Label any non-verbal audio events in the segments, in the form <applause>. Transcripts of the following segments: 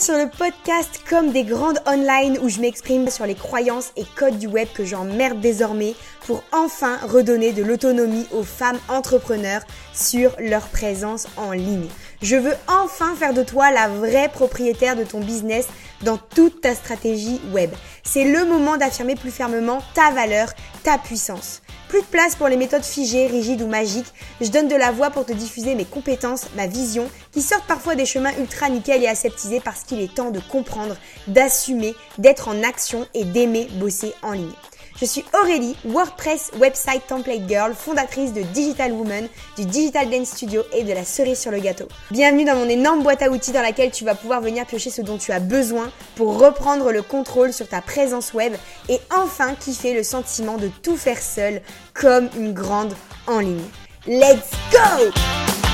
sur le podcast Comme des grandes online où je m'exprime sur les croyances et codes du web que j'emmerde désormais pour enfin redonner de l'autonomie aux femmes entrepreneurs sur leur présence en ligne. Je veux enfin faire de toi la vraie propriétaire de ton business dans toute ta stratégie web. C'est le moment d'affirmer plus fermement ta valeur, ta puissance. Plus de place pour les méthodes figées, rigides ou magiques. Je donne de la voix pour te diffuser mes compétences, ma vision, qui sortent parfois des chemins ultra nickel et aseptisés parce qu'il est temps de comprendre, d'assumer, d'être en action et d'aimer bosser en ligne. Je suis Aurélie, WordPress Website Template Girl, fondatrice de Digital Woman, du Digital Dance Studio et de la cerise sur le gâteau. Bienvenue dans mon énorme boîte à outils dans laquelle tu vas pouvoir venir piocher ce dont tu as besoin pour reprendre le contrôle sur ta présence web et enfin kiffer le sentiment de tout faire seul comme une grande en ligne. Let's go!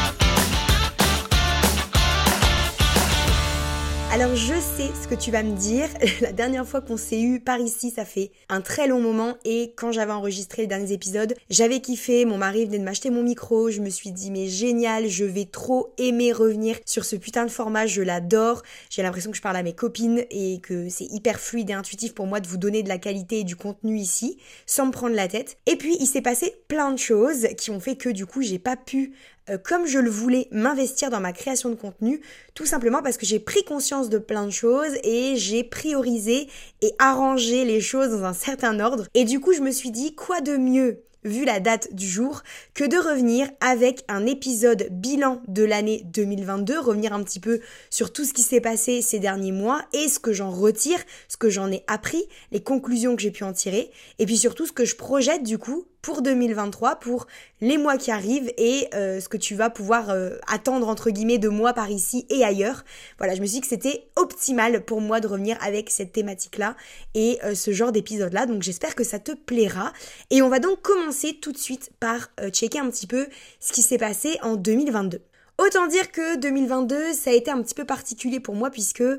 Alors je sais ce que tu vas me dire. <laughs> La dernière fois qu'on s'est eu par ici, ça fait un très long moment et quand j'avais enregistré les derniers épisodes, j'avais kiffé. Mon mari venait de m'acheter mon micro. Je me suis dit mais génial, je vais trop aimer revenir sur ce putain de format. Je l'adore. J'ai l'impression que je parle à mes copines et que c'est hyper fluide et intuitif pour moi de vous donner de la qualité et du contenu ici sans me prendre la tête. Et puis il s'est passé plein de choses qui ont fait que du coup j'ai pas pu euh, comme je le voulais, m'investir dans ma création de contenu, tout simplement parce que j'ai pris conscience de plein de choses et j'ai priorisé et arrangé les choses dans un certain ordre. Et du coup, je me suis dit, quoi de mieux vu la date du jour, que de revenir avec un épisode bilan de l'année 2022, revenir un petit peu sur tout ce qui s'est passé ces derniers mois et ce que j'en retire, ce que j'en ai appris, les conclusions que j'ai pu en tirer, et puis surtout ce que je projette du coup pour 2023, pour les mois qui arrivent et euh, ce que tu vas pouvoir euh, attendre entre guillemets de moi par ici et ailleurs. Voilà, je me suis dit que c'était optimal pour moi de revenir avec cette thématique-là et euh, ce genre d'épisode-là. Donc j'espère que ça te plaira. Et on va donc commencer tout de suite par checker un petit peu ce qui s'est passé en 2022. Autant dire que 2022, ça a été un petit peu particulier pour moi puisque euh,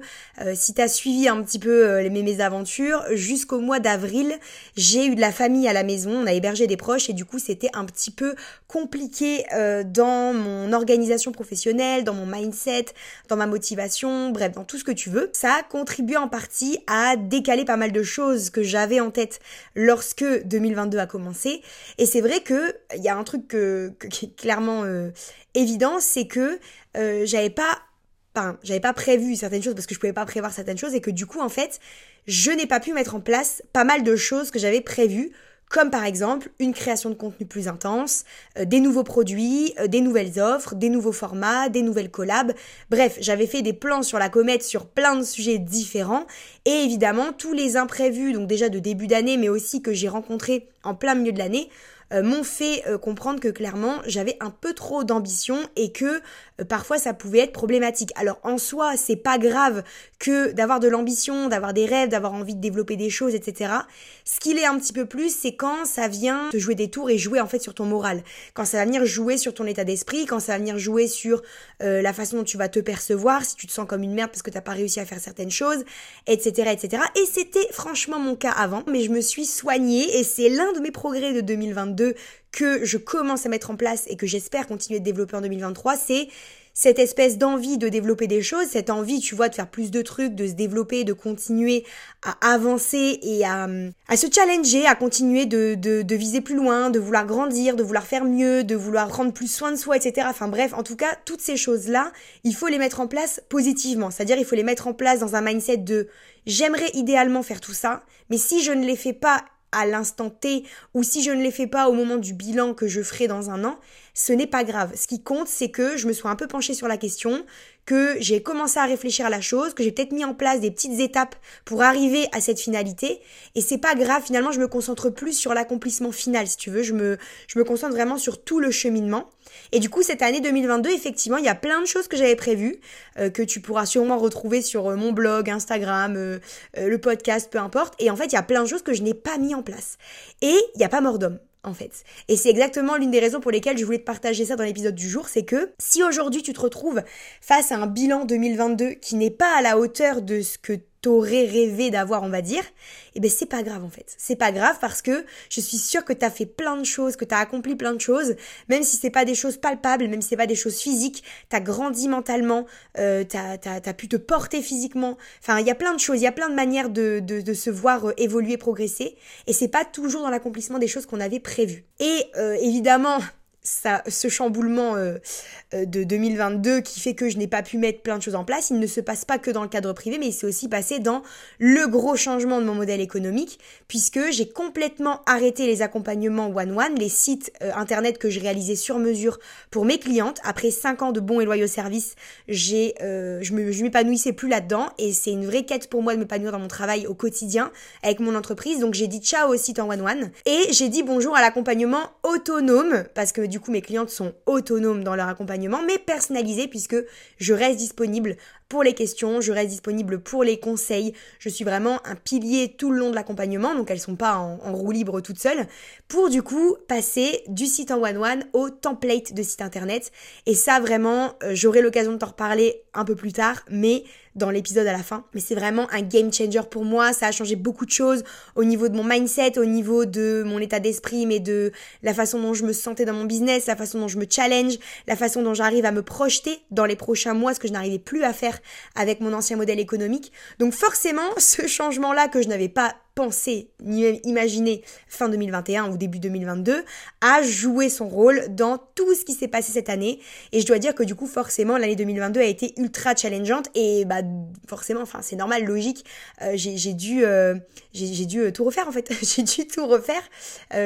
si tu as suivi un petit peu euh, mes, mes aventures, jusqu'au mois d'avril, j'ai eu de la famille à la maison, on a hébergé des proches et du coup c'était un petit peu compliqué euh, dans mon organisation professionnelle, dans mon mindset, dans ma motivation, bref, dans tout ce que tu veux. Ça a contribué en partie à décaler pas mal de choses que j'avais en tête lorsque 2022 a commencé. Et c'est vrai que il y a un truc que, qui est clairement évident, c'est que euh, j'avais pas j'avais pas prévu certaines choses parce que je pouvais pas prévoir certaines choses et que du coup en fait je n'ai pas pu mettre en place pas mal de choses que j'avais prévues comme par exemple une création de contenu plus intense, euh, des nouveaux produits, euh, des nouvelles offres, des nouveaux formats, des nouvelles collabs. Bref, j'avais fait des plans sur la comète sur plein de sujets différents et évidemment tous les imprévus, donc déjà de début d'année mais aussi que j'ai rencontrés en plein milieu de l'année, euh, m'ont fait euh, comprendre que clairement j'avais un peu trop d'ambition et que euh, parfois ça pouvait être problématique. Alors en soi, c'est pas grave que d'avoir de l'ambition, d'avoir des rêves, d'avoir envie de développer des choses, etc. Ce qu'il est un petit peu plus, c'est quand ça vient te jouer des tours et jouer en fait sur ton moral. Quand ça va venir jouer sur ton état d'esprit, quand ça va venir jouer sur la façon dont tu vas te percevoir, si tu te sens comme une merde parce que t'as pas réussi à faire certaines choses, etc., etc. Et c'était franchement mon cas avant, mais je me suis soignée et c'est l'un de mes progrès de 2022 que je commence à mettre en place et que j'espère continuer de développer en 2023, c'est cette espèce d'envie de développer des choses, cette envie, tu vois, de faire plus de trucs, de se développer, de continuer à avancer et à, se challenger, à continuer de, de, de, viser plus loin, de vouloir grandir, de vouloir faire mieux, de vouloir prendre plus soin de soi, etc. Enfin bref, en tout cas, toutes ces choses-là, il faut les mettre en place positivement. C'est-à-dire, il faut les mettre en place dans un mindset de j'aimerais idéalement faire tout ça, mais si je ne les fais pas à l'instant T ou si je ne les fais pas au moment du bilan que je ferai dans un an, ce n'est pas grave. Ce qui compte, c'est que je me sois un peu penchée sur la question, que j'ai commencé à réfléchir à la chose, que j'ai peut-être mis en place des petites étapes pour arriver à cette finalité. Et c'est pas grave, finalement, je me concentre plus sur l'accomplissement final, si tu veux. Je me, je me concentre vraiment sur tout le cheminement. Et du coup, cette année 2022, effectivement, il y a plein de choses que j'avais prévues, euh, que tu pourras sûrement retrouver sur euh, mon blog, Instagram, euh, le podcast, peu importe. Et en fait, il y a plein de choses que je n'ai pas mis en place. Et il n'y a pas mort d'homme en fait. Et c'est exactement l'une des raisons pour lesquelles je voulais te partager ça dans l'épisode du jour, c'est que si aujourd'hui tu te retrouves face à un bilan 2022 qui n'est pas à la hauteur de ce que t'aurais rêvé d'avoir, on va dire, eh ben c'est pas grave en fait. C'est pas grave parce que je suis sûre que t'as fait plein de choses, que t'as accompli plein de choses, même si c'est pas des choses palpables, même si c'est pas des choses physiques, t'as grandi mentalement, euh, t'as, t'as, pu te porter physiquement. Enfin, il y a plein de choses, il y a plein de manières de, de, de se voir euh, évoluer, progresser, et c'est pas toujours dans l'accomplissement des choses qu'on avait prévues. Et euh, évidemment, ce chamboulement euh, euh, de 2022 qui fait que je n'ai pas pu mettre plein de choses en place, il ne se passe pas que dans le cadre privé, mais il s'est aussi passé dans le gros changement de mon modèle économique, puisque j'ai complètement arrêté les accompagnements one-one, les sites euh, internet que je réalisais sur mesure pour mes clientes. Après 5 ans de bons et loyaux services, j'ai, je m'épanouissais plus là-dedans, et c'est une vraie quête pour moi de m'épanouir dans mon travail au quotidien avec mon entreprise. Donc j'ai dit ciao au site en one-one, et j'ai dit bonjour à l'accompagnement autonome, parce que du du coup mes clientes sont autonomes dans leur accompagnement, mais personnalisé puisque je reste disponible pour les questions, je reste disponible pour les conseils. Je suis vraiment un pilier tout le long de l'accompagnement, donc elles sont pas en, roue libre toutes seules, pour du coup passer du site en one-one au template de site internet. Et ça vraiment, euh, j'aurai l'occasion de t'en reparler un peu plus tard, mais dans l'épisode à la fin. Mais c'est vraiment un game changer pour moi. Ça a changé beaucoup de choses au niveau de mon mindset, au niveau de mon état d'esprit, mais de la façon dont je me sentais dans mon business, la façon dont je me challenge, la façon dont j'arrive à me projeter dans les prochains mois, ce que je n'arrivais plus à faire avec mon ancien modèle économique. Donc forcément, <laughs> ce changement-là que je n'avais pas pensé ni imaginé fin 2021 ou début 2022 a joué son rôle dans tout ce qui s'est passé cette année. Et je dois dire que du coup forcément l'année 2022 a été ultra challengeante et bah forcément enfin c'est normal logique euh, j'ai dû euh, euh, tout refaire en fait. <laughs> J'ai dû tout refaire.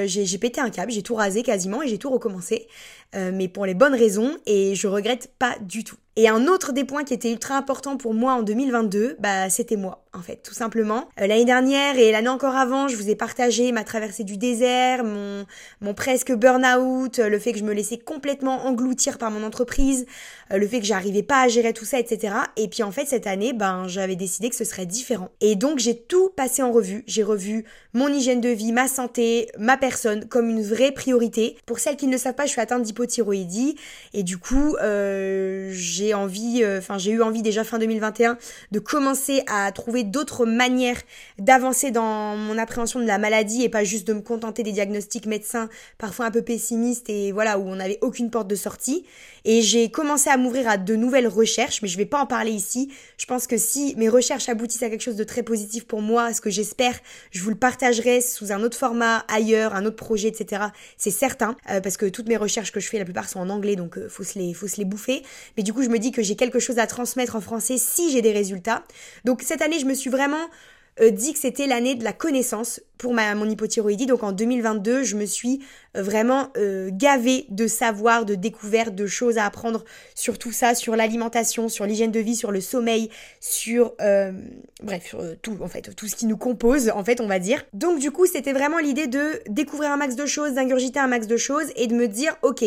J'ai pété un câble j'ai tout rasé quasiment et j'ai tout recommencé mais pour les bonnes raisons et je regrette pas du tout et un autre des points qui était ultra important pour moi en 2022, bah c'était moi en fait, tout simplement. Euh, l'année dernière et l'année encore avant, je vous ai partagé ma traversée du désert, mon mon presque burn-out, le fait que je me laissais complètement engloutir par mon entreprise, euh, le fait que j'arrivais pas à gérer tout ça, etc. Et puis en fait cette année, ben j'avais décidé que ce serait différent. Et donc j'ai tout passé en revue. J'ai revu mon hygiène de vie, ma santé, ma personne comme une vraie priorité. Pour celles qui ne le savent pas, je suis atteinte d'hypothyroïdie et du coup euh, j'ai envie, euh, enfin j'ai eu envie déjà fin 2021 de commencer à trouver d'autres manières d'avancer dans mon appréhension de la maladie et pas juste de me contenter des diagnostics médecins parfois un peu pessimistes et voilà où on n'avait aucune porte de sortie. Et j'ai commencé à m'ouvrir à de nouvelles recherches, mais je vais pas en parler ici. Je pense que si mes recherches aboutissent à quelque chose de très positif pour moi, ce que j'espère, je vous le partagerai sous un autre format, ailleurs, un autre projet, etc. C'est certain, euh, parce que toutes mes recherches que je fais, la plupart sont en anglais, donc euh, faut se les, faut se les bouffer. Mais du coup, je me dis que j'ai quelque chose à transmettre en français si j'ai des résultats. Donc cette année, je me suis vraiment euh, dit que c'était l'année de la connaissance pour mon hypothyroïdie. Donc en 2022, je me suis euh, vraiment euh, gavée de savoir, de découvertes, de choses à apprendre sur tout ça, sur l'alimentation, sur l'hygiène de vie, sur le sommeil, sur bref, sur tout en fait, tout ce qui nous compose en fait, on va dire. Donc du coup, c'était vraiment l'idée de découvrir un max de choses, d'ingurgiter un max de choses et de me dire OK,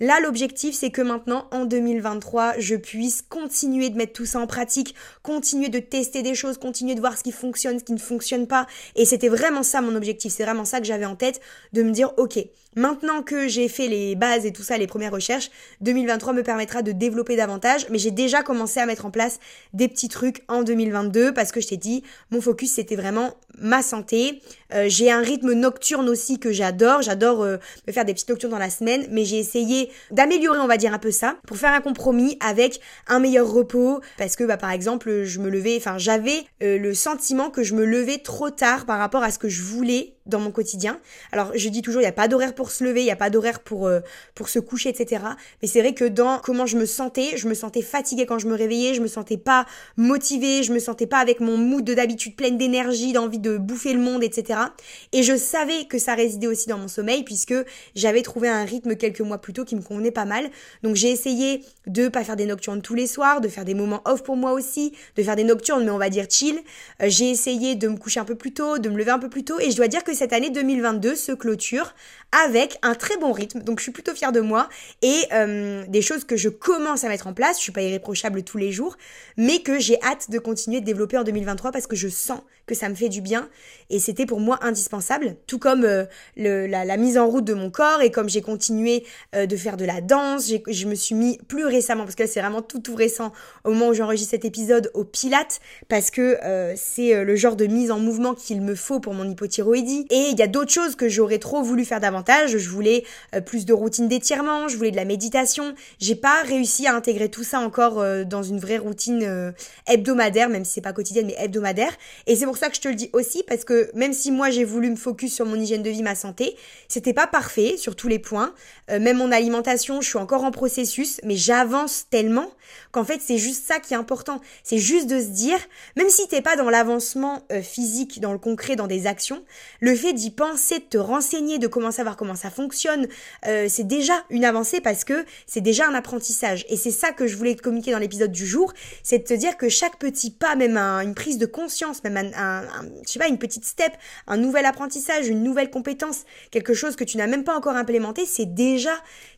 là l'objectif c'est que maintenant en 2023, je puisse continuer de mettre tout ça en pratique, continuer de tester des choses, continuer de voir ce qui fonctionne ce qui ne fonctionne pas. Et c'était vraiment ça mon objectif, c'est vraiment ça que j'avais en tête, de me dire, ok, Maintenant que j'ai fait les bases et tout ça, les premières recherches, 2023 me permettra de développer davantage, mais j'ai déjà commencé à mettre en place des petits trucs en 2022 parce que je t'ai dit, mon focus c'était vraiment ma santé. Euh, j'ai un rythme nocturne aussi que j'adore, j'adore euh, me faire des petites nocturnes dans la semaine, mais j'ai essayé d'améliorer, on va dire un peu ça, pour faire un compromis avec un meilleur repos, parce que bah par exemple, je me levais, enfin j'avais euh, le sentiment que je me levais trop tard par rapport à ce que je voulais dans mon quotidien. Alors je dis toujours, il n'y a pas d'horaire pour se lever, il n'y a pas d'horaire pour, euh, pour se coucher, etc. Mais c'est vrai que dans comment je me sentais, je me sentais fatiguée quand je me réveillais, je me sentais pas motivée, je me sentais pas avec mon mood de d'habitude pleine d'énergie, d'envie de bouffer le monde, etc. Et je savais que ça résidait aussi dans mon sommeil puisque j'avais trouvé un rythme quelques mois plus tôt qui me convenait pas mal. Donc j'ai essayé de pas faire des nocturnes tous les soirs, de faire des moments off pour moi aussi, de faire des nocturnes mais on va dire chill. Euh, j'ai essayé de me coucher un peu plus tôt, de me lever un peu plus tôt et je dois dire que cette année 2022 se clôture avec un très bon rythme. Donc je suis plutôt fière de moi et euh, des choses que je commence à mettre en place. Je suis pas irréprochable tous les jours, mais que j'ai hâte de continuer de développer en 2023 parce que je sens que ça me fait du bien et c'était pour moi indispensable. Tout comme euh, la, mise en route de mon corps et comme j'ai continué euh, de faire de la danse, je me suis mis plus récemment, parce que c'est vraiment tout tout récent au moment où j'enregistre cet épisode, au Pilates, parce que euh, c'est le genre de mise en mouvement qu'il me faut pour mon hypothyroïdie. Et il y a d'autres choses que j'aurais trop voulu faire Je voulais plus de routine d'étirement, je voulais de la méditation. J'ai pas réussi à intégrer tout ça encore dans une vraie routine hebdomadaire, même si c'est pas quotidienne, mais hebdomadaire. Et c'est pour ça que je te le dis aussi, parce que même si moi j'ai voulu me focus sur mon hygiène de vie, ma santé, c'était pas parfait sur tous les points. Euh, même mon alimentation, je suis encore en processus, mais j'avance tellement qu'en fait c'est juste ça qui est important. C'est juste de se dire, même si t'es pas dans l'avancement euh, physique, dans le concret, dans des actions, le fait d'y penser, de te renseigner, de commencer à comment ça fonctionne, euh, c'est déjà une avancée parce que c'est déjà un apprentissage. Et c'est ça que je voulais te communiquer dans l'épisode du jour, c'est de te dire que chaque petit pas, même une prise de conscience, même un, une petite step, un nouvel apprentissage, une nouvelle compétence, quelque chose que tu n'as même pas encore implémenté, c'est déjà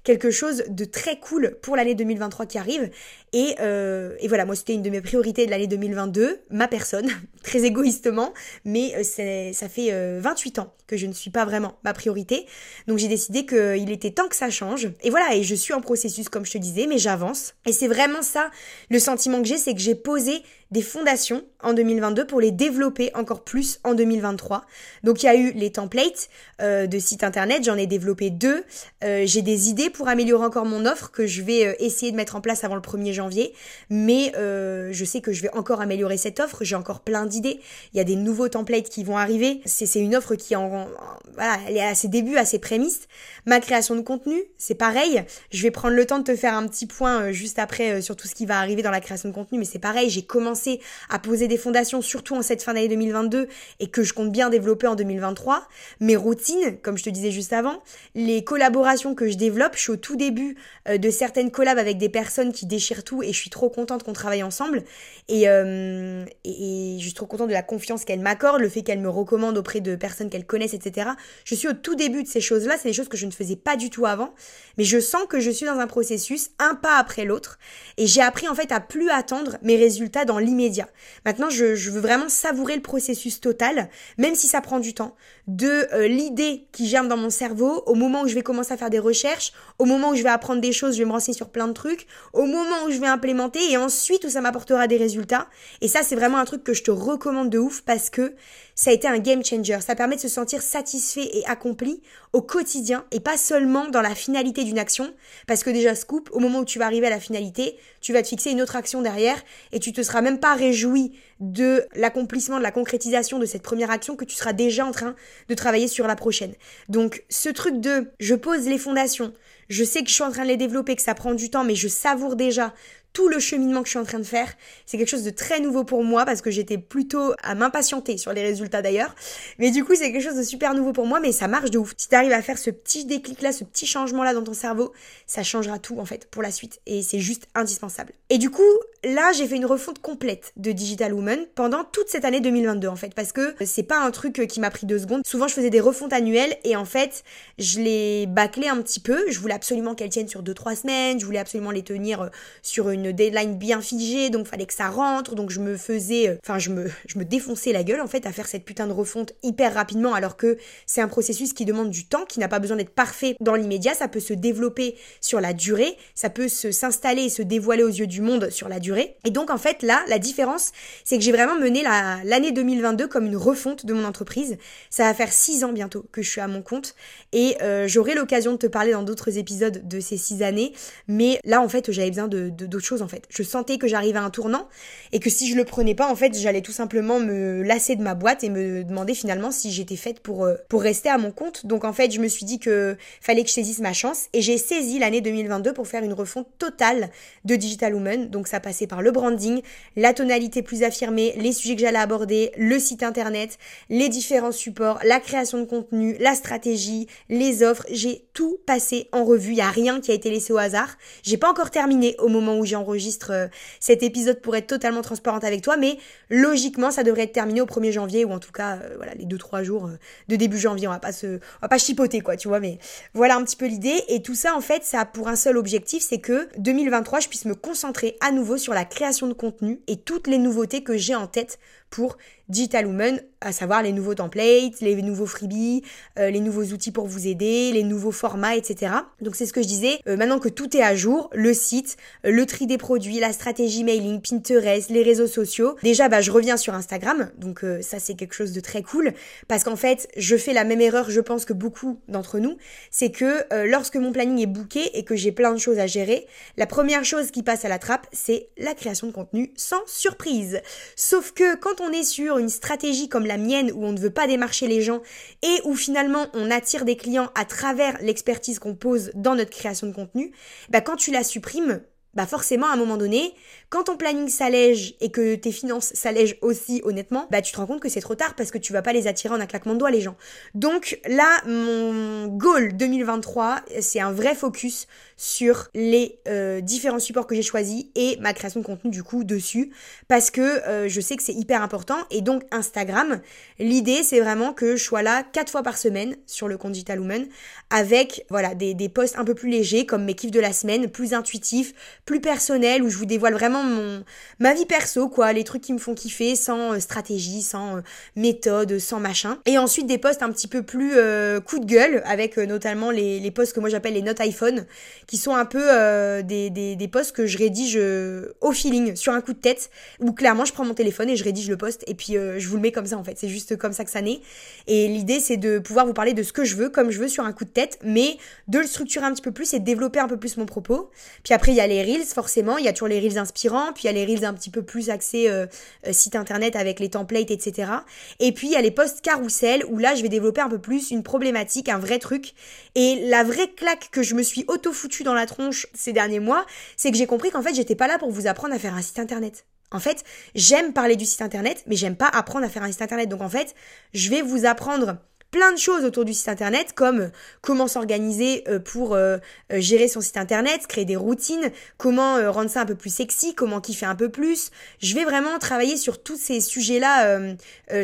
quelque chose de très cool pour l'année 2023 qui arrive. Et, euh, et voilà, moi c'était une de mes priorités de l'année 2022, ma personne, <laughs> très égoïstement, mais euh, ça fait 28 euh, ans que je ne suis pas vraiment ma priorité. Donc j'ai décidé qu'il était temps que ça change. Et voilà, et je suis en processus comme je te disais, mais j'avance. Et c'est vraiment ça, le sentiment que j'ai, c'est que j'ai posé des fondations en 2022 pour les développer encore plus en 2023. Donc il y a eu les templates euh, de site internet, j'en ai développé deux. Euh, j'ai des idées pour améliorer encore mon offre que je vais euh, essayer de mettre en place avant le 1er janvier, mais je sais que je vais encore améliorer cette offre, j'ai encore plein d'idées. Il y a des nouveaux templates qui vont arriver. C'est une offre qui est à ses débuts, à ses prémices. Ma création de contenu, c'est pareil. Je vais prendre le temps de te faire un petit point juste après sur tout ce qui va arriver dans la création de contenu, mais c'est pareil, j'ai commencé à poser des fondations, surtout en cette fin d'année 2022, et que je compte bien développer en 2023. Mes routines, comme je te disais juste avant, les collaborations que je développe, je suis au tout début euh, de certaines collabs avec des personnes qui déchirent tout, et je suis trop contente qu'on travaille ensemble. Euh, et, je suis trop contente de la confiance qu'elle m'accorde, le fait qu'elle me recommande auprès de personnes qu'elle connaissent, etc. Je suis au tout début de ces choses-là, c'est des choses que je ne faisais pas du tout avant, mais je sens que je suis dans un processus, un pas après l'autre, et j'ai appris en fait à plus attendre mes résultats dans immédiat. Maintenant, je, veux vraiment savourer le processus total, même si ça prend du temps, de euh, l'idée qui germe dans mon cerveau, au moment où je vais commencer à faire des recherches, au moment où je vais apprendre des choses, je vais me renseigner sur plein de trucs, au moment où je vais implémenter et ensuite où ça m'apportera des résultats. Et ça, c'est vraiment un truc que je te recommande de ouf parce que ça a été un game changer. Ça permet de se sentir satisfait et accompli au quotidien et pas seulement dans la finalité d'une action. Parce que déjà, scoop, au moment où tu vas arriver à la finalité, tu vas te fixer une autre action derrière et tu te seras même pas réjoui de l'accomplissement, de la concrétisation de cette première action que tu seras déjà en train de travailler sur la prochaine. Donc, ce truc de je pose les fondations, je sais que je suis en train de les développer, que ça prend du temps, mais je savoure déjà tout le cheminement que je suis en train de faire. C'est quelque chose de très nouveau pour moi parce que j'étais plutôt à m'impatienter sur les résultats d'ailleurs. Mais du coup, c'est quelque chose de super nouveau pour moi, mais ça marche de ouf. Si tu arrives à faire ce petit déclic là, ce petit changement là dans ton cerveau, ça changera tout en fait pour la suite et c'est juste indispensable. Et du coup, là, j'ai fait une refonte complète de Digital Woman pendant toute cette année 2022 en fait parce que c'est pas un truc qui m'a pris deux secondes. Souvent, je faisais des refontes annuelles et en fait, je les bâclais un petit peu. Je voulais absolument qu'elles tiennent sur deux trois semaines, je voulais absolument les tenir euh, sur une une deadline bien figée, donc fallait que ça rentre, donc je me faisais, euh, enfin je me, je me défonçais la gueule en fait à faire cette putain de refonte hyper rapidement, alors que c'est un processus qui demande du temps, qui n'a pas besoin d'être parfait dans l'immédiat, ça peut se développer sur la durée, ça peut se s'installer et se dévoiler aux yeux du monde sur la durée. Et donc en fait là, la différence, c'est que j'ai vraiment mené l'année 2022 comme une refonte de mon entreprise. Ça va faire six ans bientôt que je suis à mon compte et euh, j'aurai l'occasion de te parler dans d'autres épisodes de ces six années, mais là en fait j'avais besoin de d'autres en fait. Je sentais que j'arrivais à un tournant et que si je le prenais pas en fait, j'allais tout simplement me lasser de ma boîte et me demander finalement si j'étais faite pour euh, pour rester à mon compte. Donc en fait, je me suis dit que fallait que je saisisse ma chance et j'ai saisi l'année 2022 pour faire une refonte totale de Digital Woman. Donc ça passait par le branding, la tonalité plus affirmée, les sujets que j'allais aborder, le site internet, les différents supports, la création de contenu, la stratégie, les offres, j'ai tout passé en revue, il y a rien qui a été laissé au hasard. J'ai pas encore terminé au moment où j'ai enregistre euh, cet épisode pour être totalement transparente avec toi, mais logiquement, ça devrait être terminé au 1er janvier ou en tout cas, euh, voilà, les 2-3 jours euh, de début janvier. On va pas se, on va pas chipoter quoi, tu vois, mais voilà un petit peu l'idée. Et tout ça, en fait, ça a pour un seul objectif, c'est que 2023, je puisse me concentrer à nouveau sur la création de contenu et toutes les nouveautés que j'ai en tête pour Digital Woman, à savoir les nouveaux templates, les nouveaux freebies, euh, les nouveaux outils pour vous aider, les nouveaux formats, etc. Donc c'est ce que je disais, euh, maintenant que tout est à jour, le site, euh, le tri des produits, la stratégie mailing, Pinterest, les réseaux sociaux, déjà bah, je reviens sur Instagram, donc ça c'est quelque chose de très cool, parce qu'en fait je fais la même erreur je pense que beaucoup d'entre nous, c'est que lorsque mon planning est booké et que j'ai plein de choses à gérer, la première chose qui passe à la trappe, c'est la création de contenu sans surprise. Sauf que on est sur une stratégie comme la mienne où on ne veut pas démarcher les gens et où finalement on attire des clients à travers l'expertise qu'on pose dans notre création de contenu, bah quand tu la supprimes, bah forcément à un moment donné, quand ton planning s'allège et que tes finances s'allègent aussi honnêtement, bah tu te rends compte que c'est trop tard parce que tu vas pas les attirer en un claquement de doigts les gens. Donc là, mon goal 2023, c'est un vrai focus sur les euh, différents supports que j'ai choisis et ma création de contenu du coup dessus parce que euh, je sais que c'est hyper important et donc Instagram, l'idée c'est vraiment que je sois là quatre fois par semaine sur le compte Digital Woman avec voilà des, des posts un peu plus légers comme mes kiffs de la semaine, plus intuitifs, plus personnels où je vous dévoile vraiment mon ma vie perso quoi, les trucs qui me font kiffer sans euh, stratégie, sans euh, méthode, sans machin. Et ensuite des posts un petit peu plus euh, coup de gueule avec notamment les, les posts que moi j'appelle les notes iPhone qui sont un peu des, des, des posts que je rédige au feeling sur un coup de tête où clairement je prends mon téléphone et je rédige le post et puis je vous le mets comme ça en fait. C'est juste comme ça que ça naît. Et l'idée c'est de pouvoir vous parler de ce que je veux comme je veux sur un coup de tête mais de le structurer un petit peu plus et de développer un peu plus mon propos. Puis après il y a les reels forcément, il y a toujours les reels inspirants puis il y a les reels un petit peu plus axés euh, euh, site internet avec les templates, etc. Et puis il y a les posts carousel où là je vais développer un peu plus une problématique, un vrai truc. Et la vraie claque que je me suis auto-foutu dans la tronche ces derniers mois, c'est que j'ai compris qu'en fait j'étais pas là pour vous apprendre à faire un site internet. En fait, j'aime parler du site internet, mais j'aime pas apprendre à faire un site internet. Donc en fait, je vais vous apprendre plein de choses autour du site internet comme euh, comment s'organiser euh, pour euh, gérer son site internet, créer des routines, comment rendre ça un peu plus sexy, comment kiffer un peu plus. Je vais vraiment travailler sur tous ces sujets-là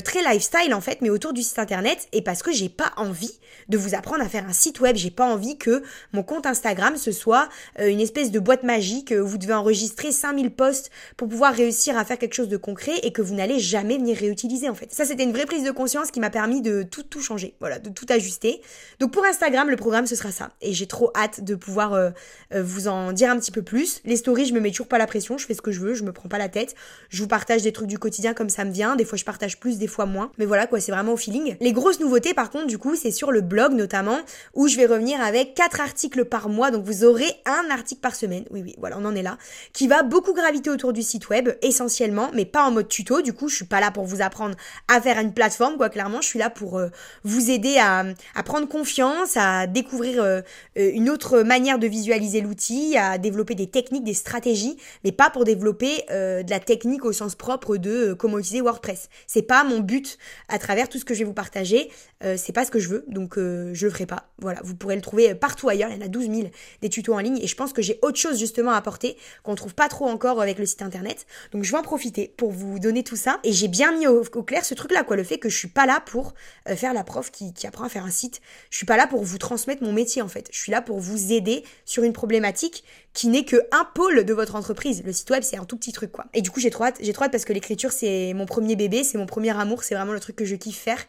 très lifestyle en fait, mais autour du site internet et parce que j'ai pas envie de vous apprendre à faire un site web, j'ai pas envie que mon compte Instagram ce soit une espèce de boîte magique où vous devez enregistrer 5000 posts pour pouvoir réussir à faire quelque chose de concret et que vous n'allez jamais venir réutiliser en fait. Ça c'était une vraie prise de conscience qui m'a permis de tout tout changer voilà, de tout ajuster. Donc pour Instagram, le programme, ce sera ça. Et j'ai trop hâte de pouvoir euh, euh, vous en dire un petit peu plus. Les stories, je me mets toujours pas la pression, je fais ce que je veux, je me prends pas la tête. Je vous partage des trucs du quotidien comme ça me vient. Des fois, je partage plus, des fois moins. Mais voilà, quoi, c'est vraiment au feeling. Les grosses nouveautés, par contre, du coup, c'est sur le blog notamment, où je vais revenir avec quatre articles par mois. Donc vous aurez un article par semaine. Oui, oui, voilà, on en est là. Qui va beaucoup graviter autour du site web, essentiellement, mais pas en mode tuto. Du coup, je suis pas là pour vous apprendre à faire une plateforme, quoi, clairement. Je suis là pour euh, vous aider à, prendre confiance, à découvrir euh, euh, une autre manière de visualiser l'outil, à développer des techniques, des stratégies, mais pas pour développer euh, de la technique au sens propre de comment utiliser WordPress. C'est pas mon but à travers tout ce que je vais vous partager. c'est pas ce que je veux, donc je le ferai pas. Voilà, vous pourrez le trouver partout ailleurs. Il y en a 12 000 des tutos en ligne et je pense que j'ai autre chose justement à apporter qu'on trouve pas trop encore avec le site internet. Donc je vais en profiter pour vous donner tout ça et j'ai bien mis au, clair ce truc là quoi, le fait que je suis pas là pour faire la qui, qui apprend à faire un site. Je suis pas là pour vous transmettre mon métier en fait. Je suis là pour vous aider sur une problématique qui n'est que un pôle de votre entreprise. Le site web, c'est un tout petit truc quoi. Et du coup, j'ai trop hâte, j'ai trop hâte parce que l'écriture, c'est mon premier bébé, c'est mon premier amour, c'est vraiment le truc que je kiffe faire.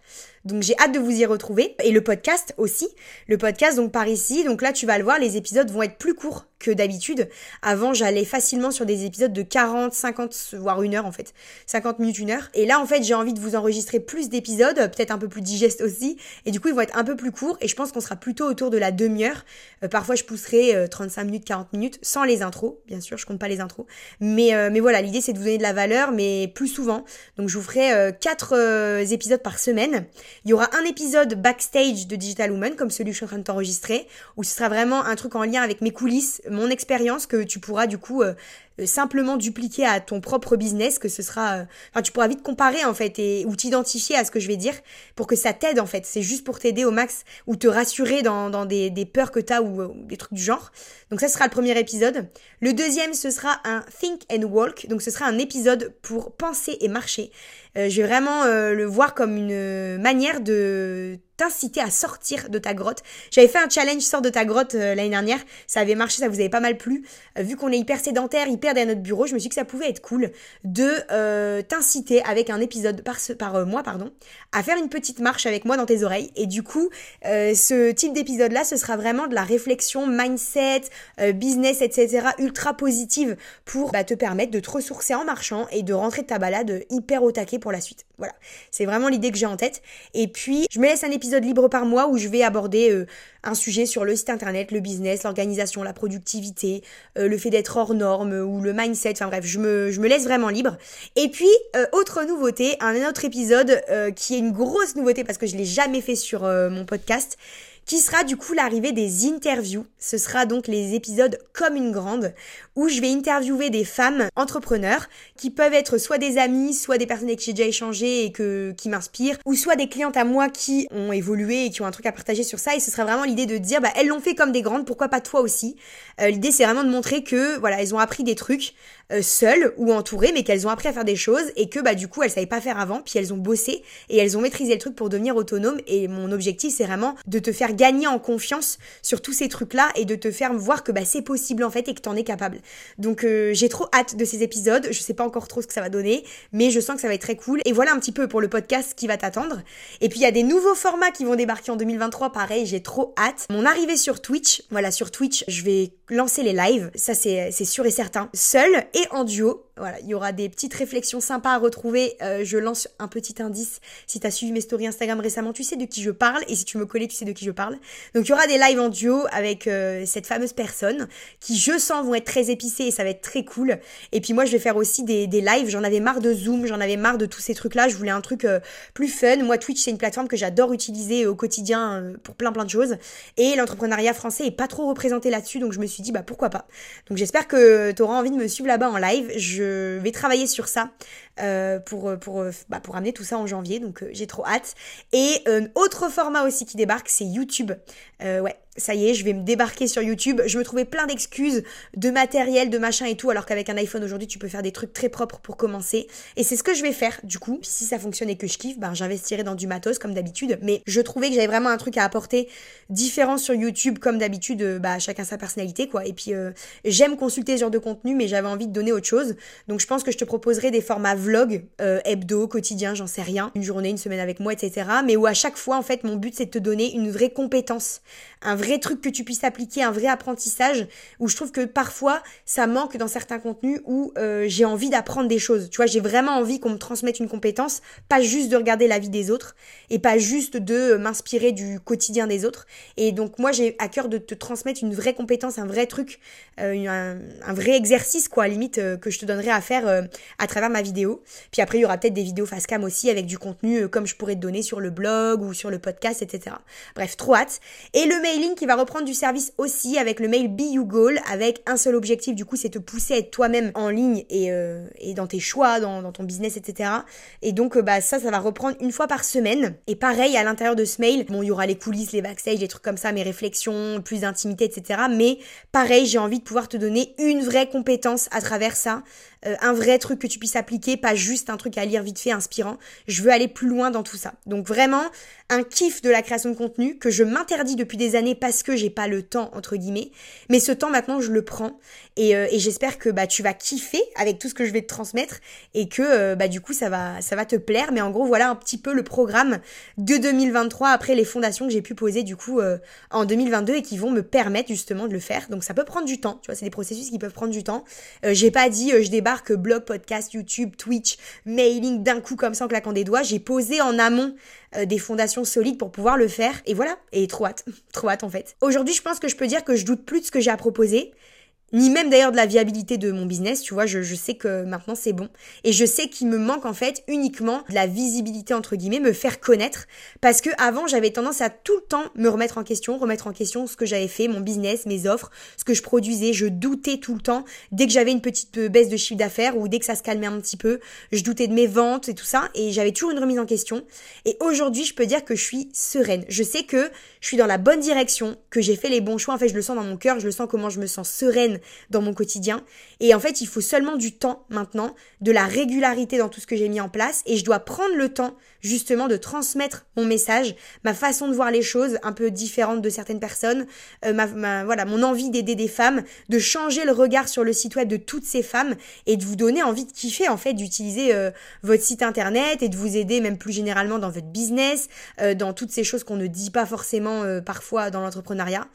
Donc j'ai hâte de vous y retrouver. Et le podcast aussi. Le podcast, donc par ici. Donc là, tu vas le voir, les épisodes vont être plus courts que d'habitude. Avant, j'allais facilement sur des épisodes de 40, 50, voire une heure en fait. 50 minutes, une heure. Et là, en fait, j'ai envie de vous enregistrer plus d'épisodes, peut-être un peu plus digeste aussi. Et du coup, ils vont être un peu plus courts. Et je pense qu'on sera plutôt autour de la demi-heure. Euh, parfois, je pousserai 35 euh, minutes, 40 minutes, sans les intros, bien sûr, je compte pas les intros. Mais, euh, mais voilà, l'idée, c'est de vous donner de la valeur, mais plus souvent. Donc, je vous ferai 4 épisodes par semaine. Il y aura un épisode backstage de Digital Woman, comme celui que je suis en train de t'enregistrer, où ce sera vraiment un truc en lien avec mes coulisses, mon expérience que tu pourras du coup euh, euh, simplement dupliquer à ton propre business, que ce sera, euh, enfin tu pourras vite comparer en fait et ou t'identifier à ce que je vais dire pour que ça t'aide en fait. C'est juste pour t'aider au max ou te rassurer dans, dans des, des peurs que t'as ou, ou des trucs du genre. Donc ça sera le premier épisode. Le deuxième ce sera un think and walk, donc ce sera un épisode pour penser et marcher. Je vais vraiment le voir comme une manière de t'inciter à sortir de ta grotte. J'avais fait un challenge sort de ta grotte euh, l'année dernière, ça avait marché, ça vous avait pas mal plu. Euh, vu qu'on est hyper sédentaire, hyper derrière notre bureau, je me suis dit que ça pouvait être cool de euh, t'inciter avec un épisode par, par mois pardon, à faire une petite marche avec moi dans tes oreilles. Et du coup, ce type d'épisode là, ce sera vraiment de la réflexion, mindset, business, etc. ultra positive pour bah, te permettre de te ressourcer en marchant et de rentrer de ta balade hyper au taquet pour la suite. Voilà, c'est vraiment l'idée que j'ai en tête. Et puis, je me laisse un épisode libre par mois où je vais aborder euh, un sujet sur le site internet, le business, l'organisation, la productivité, euh, le fait d'être hors norme ou le mindset. Enfin bref, je me, laisse vraiment libre. Et puis, euh, autre nouveauté, un autre épisode qui est une grosse nouveauté parce que je l'ai jamais fait sur mon podcast qui sera du coup l'arrivée des interviews. Ce sera donc les épisodes comme une grande, où je vais interviewer des femmes entrepreneurs qui peuvent être soit des amis, soit des personnes avec qui j'ai déjà échangé et que, qui m'inspirent, ou soit des clientes à moi qui ont évolué et qui ont un truc à partager sur ça. Et ce sera vraiment l'idée de dire, bah, elles l'ont fait comme des grandes, pourquoi pas toi aussi euh, L'idée, c'est vraiment de montrer que, voilà, elles ont appris des trucs euh, seules ou entourées, mais qu'elles ont appris à faire des choses et que, bah, du coup, elles savaient pas faire avant, puis elles ont bossé et elles ont maîtrisé le truc pour devenir autonomes. Et mon objectif, c'est vraiment de te faire gagner en confiance sur tous ces trucs-là et de te faire voir que bah, c'est possible en fait et que t'en es capable. Donc euh, j'ai trop hâte de ces épisodes. Je sais pas encore trop ce que ça va donner, mais je sens que ça va être très cool. Et voilà un petit peu pour le podcast qui va t'attendre. Et puis il y a des nouveaux formats qui vont débarquer en 2023. Pareil, j'ai trop hâte. Mon arrivée sur Twitch. Voilà, sur Twitch, je vais lancer les lives. Ça c'est sûr et certain. Seul et en duo. Voilà, il y aura des petites réflexions sympas à retrouver. Euh, je lance un petit indice. Si tu as suivi mes stories Instagram récemment, tu sais de qui je parle. Et si tu me connais, tu sais de qui je parle. Donc il y aura des lives en duo avec euh, cette fameuse personne qui, je sens, vont être très épicés et ça va être très cool. Et puis moi, je vais faire aussi des, des lives. J'en avais marre de Zoom, j'en avais marre de tous ces trucs-là. Je voulais un truc euh, plus fun. Moi, Twitch, c'est une plateforme que j'adore utiliser au quotidien pour plein plein de choses. Et l'entrepreneuriat français est pas trop représenté là-dessus. Donc je me suis dit, bah pourquoi pas. Donc j'espère que tu auras envie de me suivre là-bas en live. Je vais travailler sur ça euh, pour, pour, bah, pour amener tout ça en janvier. Donc j'ai trop hâte. Et un autre format aussi qui débarque, c'est YouTube. Euh, ouais, ça y est, je vais me débarquer sur YouTube. Je me trouvais plein d'excuses de matériel, de machin et tout, alors qu'avec un iPhone aujourd'hui, tu peux faire des trucs très propres pour commencer. Et c'est ce que je vais faire, du coup. Si ça fonctionne et que je kiffe, ben, j'investirai dans du matos, comme d'habitude. Mais je trouvais que j'avais vraiment un truc à apporter différent sur YouTube, comme d'habitude, euh, bah, chacun sa personnalité, quoi. Et puis, euh, j'aime consulter ce genre de contenu, mais j'avais envie de donner autre chose. Donc, je pense que je te proposerai des formats vlog, euh, hebdo, quotidien, j'en sais rien. Une journée, une semaine avec moi, etc. Mais où à chaque fois, en fait, mon but, c'est de te donner une vraie compétence, un vrai truc que tu puisses appliquer, un vrai apprentissage, où je trouve que parfois ça manque dans certains contenus où euh, j'ai envie d'apprendre des choses. Tu vois, j'ai vraiment envie qu'on me transmette une compétence, pas juste de regarder la vie des autres et pas juste de m'inspirer du quotidien des autres. Et donc moi j'ai à cœur de te transmettre une vraie compétence, un vrai truc, euh, un, vrai exercice quoi, limite euh, que je te donnerai à faire à travers ma vidéo. Puis après il y aura peut-être des vidéos face cam aussi avec du contenu comme je pourrais te donner sur le blog ou sur le podcast, etc. Bref, trop hâte. Et le mailing qui va reprendre du service aussi avec le mail Be You Goal avec un seul objectif du coup c'est te pousser à être toi-même en ligne et, euh, dans tes choix, dans, dans, ton business, etc. Et donc euh, bah ça ça va reprendre une fois par semaine. Et pareil à l'intérieur de ce mail, bon il y aura les coulisses, les backstage, les trucs comme ça, mes réflexions, plus d'intimité, etc. Mais pareil j'ai envie de pouvoir te donner une vraie compétence à travers ça, euh, un vrai truc que tu puisses appliquer, pas juste un truc à lire vite fait inspirant. Je veux aller plus loin dans tout ça. Donc vraiment un kiff de la création de contenu que je m'interdis depuis des années parce que j'ai pas le temps entre guillemets, mais ce temps maintenant je le prends et, euh, et j'espère que bah tu vas kiffer avec tout ce que je vais te transmettre et que euh, bah du coup ça va ça va te plaire. Mais en gros voilà un petit peu le programme de 2023 après les fondations que j'ai pu poser du coup en 2022 et qui vont me permettre justement de le faire. Donc ça peut prendre du temps, tu vois, c'est des processus qui peuvent prendre du temps. j'ai pas dit je débarque que blog, podcast, YouTube, Twitch, mailing d'un coup comme ça en claquant des doigts. J'ai posé en amont euh, des fondations solides pour pouvoir le faire. Et voilà. Et trop hâte. <laughs> trop hâte en fait. Aujourd'hui, je pense que je peux dire que je doute plus de ce que j'ai à proposer ni même d'ailleurs de la viabilité de mon business, tu vois, je, je sais que maintenant c'est bon. Et je sais qu'il me manque en fait uniquement de la visibilité entre guillemets, me faire connaître, parce que avant j'avais tendance à tout le temps me remettre en question, remettre en question ce que j'avais fait, mon business, mes offres, ce que je produisais, je doutais tout le temps. Dès que j'avais une petite euh, baisse de chiffre d'affaires ou dès que ça se calmait un petit peu, je doutais de mes ventes et tout ça, et j'avais toujours une remise en question. Et aujourd'hui je peux dire que je suis sereine. Je sais que je suis dans la bonne direction, que j'ai fait les bons choix, en fait je le sens dans mon cœur, je le sens comment je me sens sereine dans mon quotidien. Et en fait, il faut seulement du temps maintenant, de la régularité dans tout ce que j'ai mis en place. Et je dois prendre le temps justement de transmettre mon message, ma façon de voir les choses un peu différente de certaines personnes, euh, ma, voilà, mon envie d'aider des femmes, de changer le regard sur le site web de toutes ces femmes et de vous donner envie de kiffer en fait, d'utiliser euh, votre site internet et de vous aider même plus généralement dans votre business, euh, dans toutes ces choses qu'on ne dit pas forcément parfois dans l'entrepreneuriat.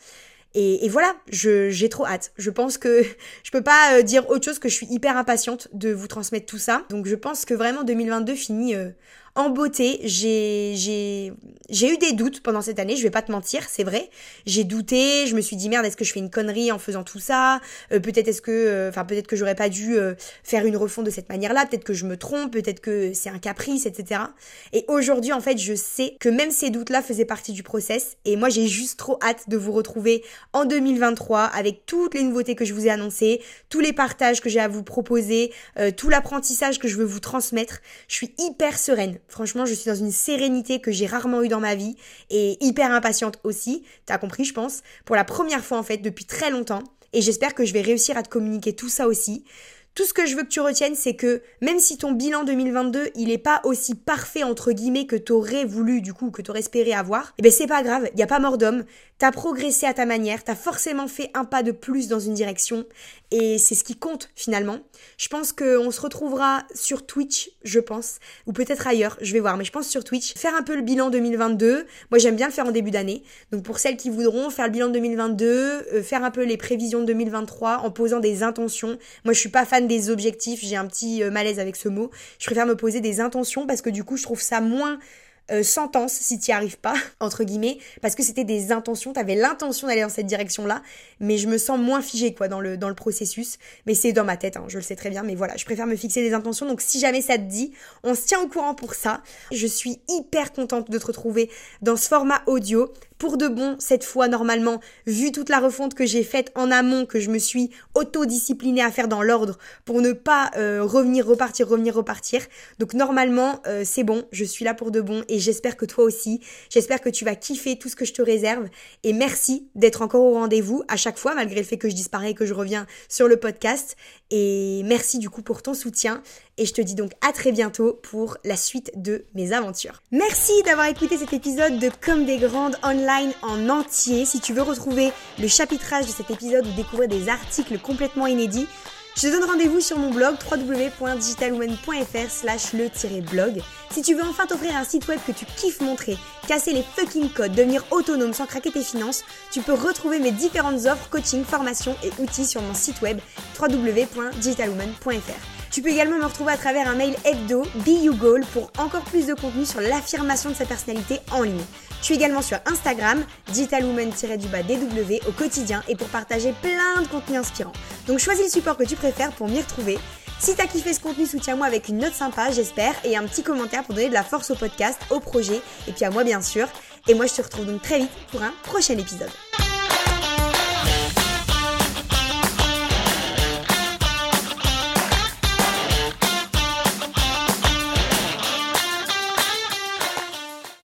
Et, voilà, j'ai trop hâte. Je pense que <laughs> je peux pas euh, dire autre chose que je suis hyper impatiente de vous transmettre tout ça. Donc je pense que vraiment 2022 finit euh, en beauté. J'ai eu des doutes pendant cette année. Je vais pas te mentir, c'est vrai. J'ai douté. Je me suis dit merde, est-ce que je fais une connerie en faisant tout ça? Euh, Peut-être est-ce que, enfin peut-être que j'aurais pas dû faire une refonte de cette manière-là. Peut-être que je me trompe. Peut-être que c'est un caprice, etc. Et aujourd'hui, en fait, je sais que même ces doutes-là faisaient partie du process. Et moi, j'ai juste trop hâte de vous retrouver en 2023 avec toutes les nouveautés que je vous ai annoncées, tous les partages que j'ai à vous proposer, euh, tout l'apprentissage que je veux vous transmettre. Je suis hyper sereine. Franchement, je suis dans une sérénité que j'ai rarement eue dans ma vie et hyper impatiente aussi. T'as compris, je pense, pour la première fois en fait depuis très longtemps. Et j'espère que je vais réussir à te communiquer tout ça aussi. Tout ce que je veux que tu retiennes, c'est que même si ton bilan 2022, il est pas aussi parfait entre guillemets que t'aurais voulu du coup, que t'aurais espéré avoir, eh ben c'est pas grave, il y a pas mort d'homme. T'as progressé à ta manière, t'as forcément fait un pas de plus dans une direction et c'est ce qui compte finalement. Je pense qu'on se retrouvera sur Twitch, je pense, ou peut-être ailleurs, je vais voir, mais je pense sur Twitch. Faire un peu le bilan 2022. Moi j'aime bien le faire en début d'année. Donc pour celles qui voudront faire le bilan 2022, euh, faire un peu les prévisions de 2023 en posant des intentions. Moi je suis pas fan des objectifs, j'ai un petit euh, malaise avec ce mot. Je préfère me poser des intentions parce que du coup je trouve ça moins euh, sentence si tu n'y arrives pas, <laughs> entre guillemets, parce que c'était des intentions, tu avais l'intention d'aller dans cette direction-là, mais je me sens moins figée quoi dans le, dans le processus. Mais c'est dans ma tête, hein, je le sais très bien, mais voilà, je préfère me fixer des intentions. Donc si jamais ça te dit, on se tient au courant pour ça. Je suis hyper contente de te retrouver dans ce format audio pour de bon cette fois normalement, vu toute la refonte que j'ai faite en amont, que je me suis autodisciplinée à faire dans l'ordre pour ne pas euh, revenir, repartir, revenir, repartir. Donc normalement, euh, c'est bon, je suis là pour de bon et j'espère que toi aussi, j'espère que tu vas kiffer tout ce que je te réserve. Et merci d'être encore au rendez-vous à chaque fois malgré le fait que je disparais et que je reviens sur le podcast. Et merci du coup pour ton soutien. Et je te dis donc à très bientôt pour la suite de mes aventures. Merci d'avoir écouté cet épisode de Comme des Grandes Online en entier. Si tu veux retrouver le chapitrage de cet épisode ou découvrir des articles complètement inédits, je te donne rendez-vous sur mon blog www.digitalwoman.fr slash le-blog. Si tu veux enfin t'offrir un site web que tu kiffes montrer, casser les fucking codes, devenir autonome sans craquer tes finances, tu peux retrouver mes différentes offres, coaching, formation et outils sur mon site web www.digitalwoman.fr. Tu peux également me retrouver à travers un mail hebdo, Be pour encore plus de contenu sur l'affirmation de sa personnalité en ligne. Je suis également sur Instagram, digitalwoman-dw au quotidien et pour partager plein de contenus inspirants. Donc choisis le support que tu préfères pour m'y retrouver. Si t'as kiffé ce contenu, soutiens-moi avec une note sympa, j'espère, et un petit commentaire pour donner de la force au podcast, au projet, et puis à moi bien sûr. Et moi je te retrouve donc très vite pour un prochain épisode.